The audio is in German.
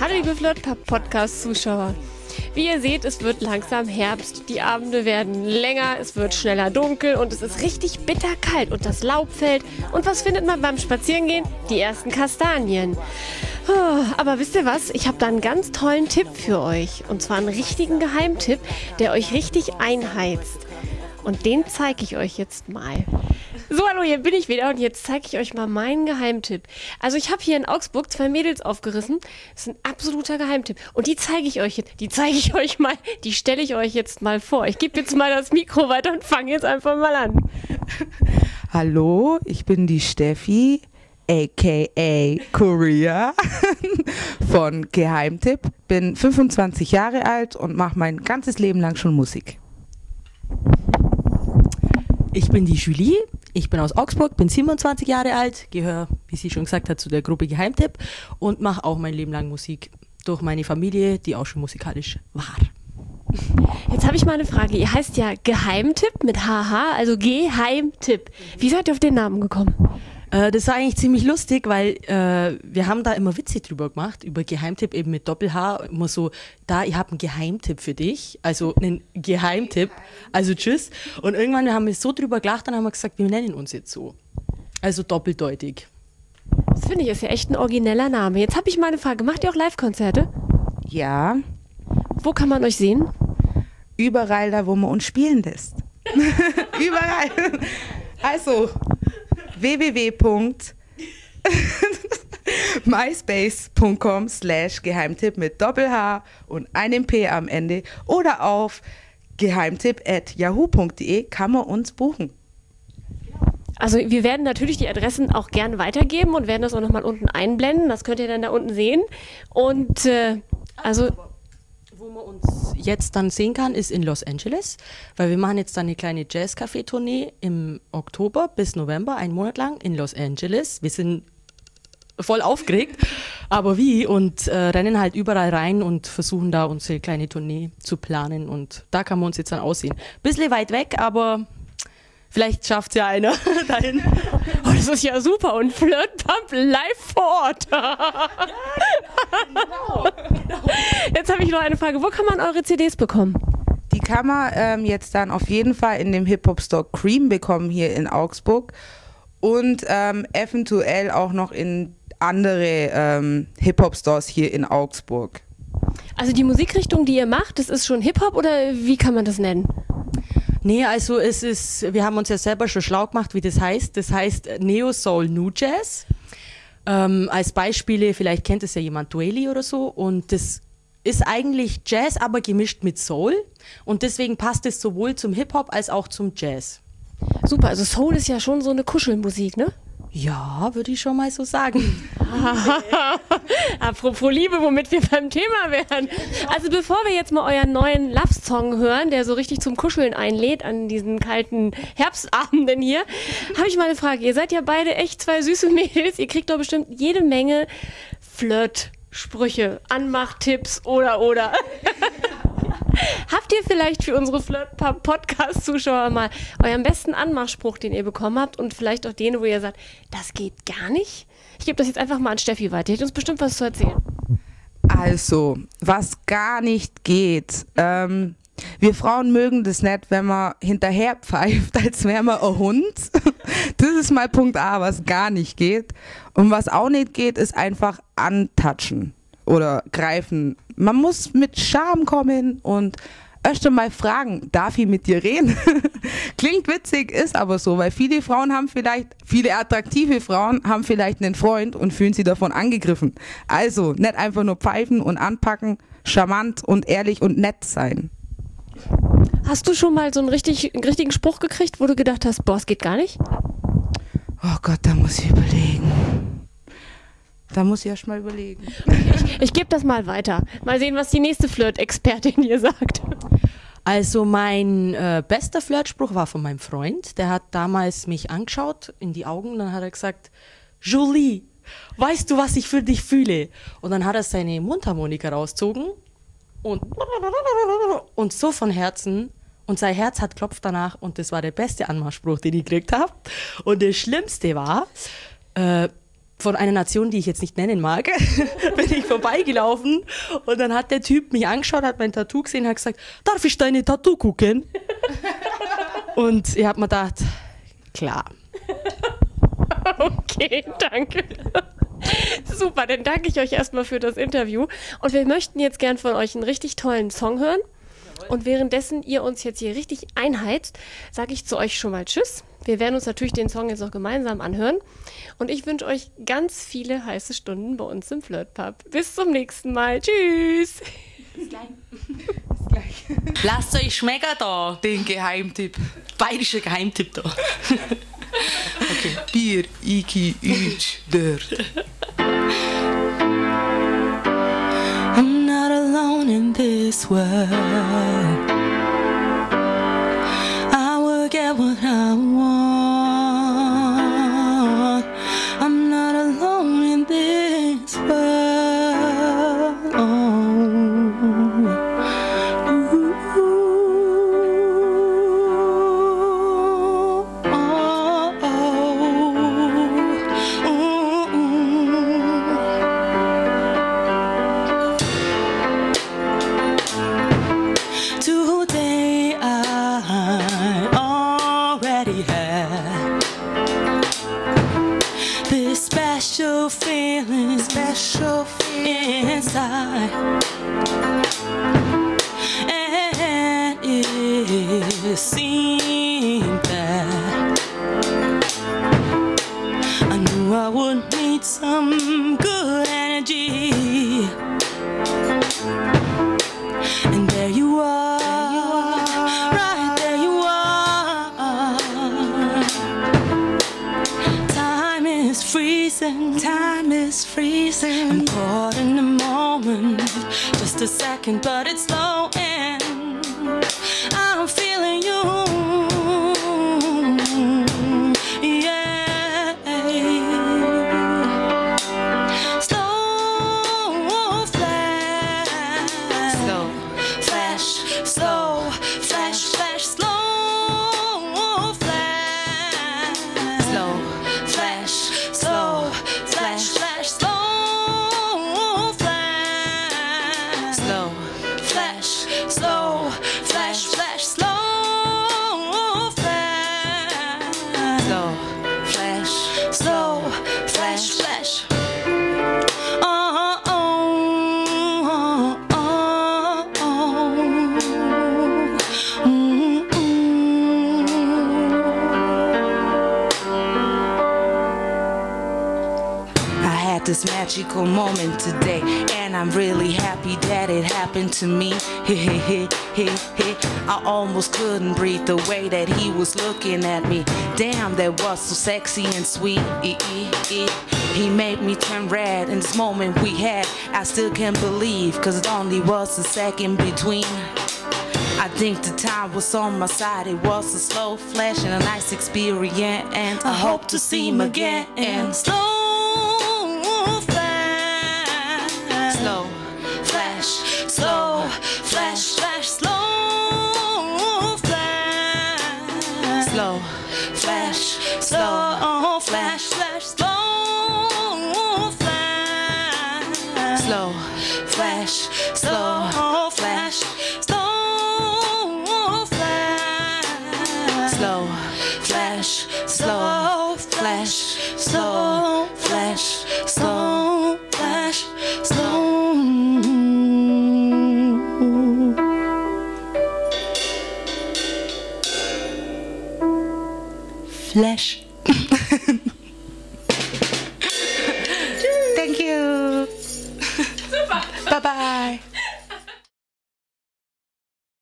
Hallo liebe Flirt-Podcast-Zuschauer. Wie ihr seht, es wird langsam Herbst, die Abende werden länger, es wird schneller dunkel und es ist richtig bitterkalt und das Laub fällt. Und was findet man beim Spazierengehen? Die ersten Kastanien. Oh, Aber wisst ihr was? Ich habe da einen ganz tollen Tipp für euch. Und zwar einen richtigen Geheimtipp, der euch richtig einheizt. Und den zeige ich euch jetzt mal. So, hallo, hier bin ich wieder und jetzt zeige ich euch mal meinen Geheimtipp. Also ich habe hier in Augsburg zwei Mädels aufgerissen. Das ist ein absoluter Geheimtipp. Und die zeige ich euch jetzt. Die zeige ich euch mal. Die stelle ich euch jetzt mal vor. Ich gebe jetzt mal das Mikro weiter und fange jetzt einfach mal an. Hallo, ich bin die Steffi, aka Korea von Geheimtipp. Bin 25 Jahre alt und mache mein ganzes Leben lang schon Musik. Ich bin die Julie, ich bin aus Augsburg, bin 27 Jahre alt, gehöre, wie sie schon gesagt hat, zu der Gruppe Geheimtipp und mache auch mein Leben lang Musik durch meine Familie, die auch schon musikalisch war. Jetzt habe ich mal eine Frage. Ihr heißt ja Geheimtipp mit HH, also Geheimtipp. Wie seid ihr auf den Namen gekommen? Äh, das war eigentlich ziemlich lustig, weil äh, wir haben da immer Witze drüber gemacht, über Geheimtipp eben mit Doppel-H, immer so, da, ich habe einen Geheimtipp für dich, also einen Geheimtipp, also tschüss. Und irgendwann haben wir so drüber gelacht, dann haben wir gesagt, wir nennen uns jetzt so. Also doppeldeutig. Das finde ich ist ja echt ein origineller Name. Jetzt habe ich mal eine Frage. Macht ihr auch Live-Konzerte? Ja, Wo kann man euch sehen? überall da, wo man uns spielen lässt. überall. Also, www. myspace.com slash Geheimtipp mit Doppel-H und einem P am Ende oder auf geheimtipp at yahoo.de kann man uns buchen. Also wir werden natürlich die Adressen auch gerne weitergeben und werden das auch nochmal unten einblenden. Das könnt ihr dann da unten sehen. Und äh, also Wo man uns jetzt dann sehen kann, ist in Los Angeles, weil wir machen jetzt dann eine kleine Jazz-Café-Tournee im Oktober bis November, einen Monat lang in Los Angeles. Wir sind voll aufgeregt, aber wie? Und äh, rennen halt überall rein und versuchen da unsere kleine Tournee zu planen und da kann man uns jetzt dann aussehen. Bisschen weit weg, aber vielleicht schafft ja einer dahin. oh, das ist ja super. Und Flirtpump live vor Ort. Jetzt habe ich noch eine Frage. Wo kann man eure CDs bekommen? Die kann man ähm, jetzt dann auf jeden Fall in dem Hip-Hop-Store Cream bekommen hier in Augsburg und ähm, eventuell auch noch in andere ähm, Hip-Hop-Stores hier in Augsburg. Also die Musikrichtung, die ihr macht, das ist schon Hip-Hop oder wie kann man das nennen? Nee, also es ist, wir haben uns ja selber schon schlau gemacht, wie das heißt. Das heißt Neo Soul New Jazz. Ähm, als Beispiele, vielleicht kennt es ja jemand Dueli oder so. Und das ist eigentlich Jazz, aber gemischt mit Soul. Und deswegen passt es sowohl zum Hip-Hop als auch zum Jazz. Super, also Soul ist ja schon so eine Kuschelmusik, ne? Ja, würde ich schon mal so sagen. Apropos Liebe, womit wir beim Thema wären. Also bevor wir jetzt mal euren neuen Love-Song hören, der so richtig zum Kuscheln einlädt an diesen kalten Herbstabenden hier, habe ich mal eine Frage. Ihr seid ja beide echt zwei süße Mädels. Ihr kriegt doch bestimmt jede Menge Flirt-Sprüche, Anmachtipps oder oder. Habt ihr vielleicht für unsere Flirt-Podcast-Zuschauer mal euren besten Anmachspruch, den ihr bekommen habt und vielleicht auch den, wo ihr sagt, das geht gar nicht? Ich gebe das jetzt einfach mal an Steffi weiter. Die hat uns bestimmt was zu erzählen. Also, was gar nicht geht. Ähm, wir Frauen mögen das nicht, wenn man hinterher pfeift, als wäre man ein Hund. Das ist mal Punkt A, was gar nicht geht. Und was auch nicht geht, ist einfach antatschen oder greifen. Man muss mit Charme kommen und erst einmal fragen, darf ich mit dir reden? Klingt witzig, ist aber so, weil viele Frauen haben vielleicht, viele attraktive Frauen haben vielleicht einen Freund und fühlen sich davon angegriffen. Also nicht einfach nur pfeifen und anpacken, charmant und ehrlich und nett sein. Hast du schon mal so einen, richtig, einen richtigen Spruch gekriegt, wo du gedacht hast, boah, es geht gar nicht? Oh Gott, da muss ich überlegen. Da muss ich erst mal überlegen. Ich, ich gebe das mal weiter. Mal sehen, was die nächste Flirt-Expertin hier sagt. Also mein äh, bester Flirtspruch war von meinem Freund. Der hat damals mich angeschaut in die Augen und dann hat er gesagt, Julie, weißt du, was ich für dich fühle? Und dann hat er seine Mundharmonika rausgezogen und, und so von Herzen und sein Herz hat klopft danach und das war der beste Anmachspruch, den ich gekriegt habe. Und das Schlimmste war, äh, von einer Nation, die ich jetzt nicht nennen mag, bin ich vorbeigelaufen und dann hat der Typ mich angeschaut, hat mein Tattoo gesehen, hat gesagt, darf ich deine Tattoo gucken? und ich habe mir gedacht, klar. Okay, danke. Super, dann danke ich euch erstmal für das Interview. Und wir möchten jetzt gern von euch einen richtig tollen Song hören. Und währenddessen ihr uns jetzt hier richtig einheizt, sage ich zu euch schon mal Tschüss. Wir werden uns natürlich den Song jetzt auch gemeinsam anhören. Und ich wünsche euch ganz viele heiße Stunden bei uns im Flirtpub. Bis zum nächsten Mal. Tschüss. Bis gleich. Bis gleich. Lasst euch schmecken da. Den Geheimtipp. Bayerischer Geheimtipp da. okay. Bier, Iki, Üch, Dirt. This world. I will get what I want. Already had this special feeling, special feeling inside, and it seemed that I knew I would need some time is freezing. I'm caught in the moment, just a second, but it's slow and this magical moment today, and I'm really happy that it happened to me. I almost couldn't breathe the way that he was looking at me. Damn, that was so sexy and sweet. He made me turn red in this moment we had. I still can't believe, cause it only was a second between. I think the time was on my side. It was a slow flash and a nice experience. And I hope to see him again. Slow Slow. flash, slow flash, slow flash, Slow. flash, slow flash, slow flash, slow flash, slow. Flash.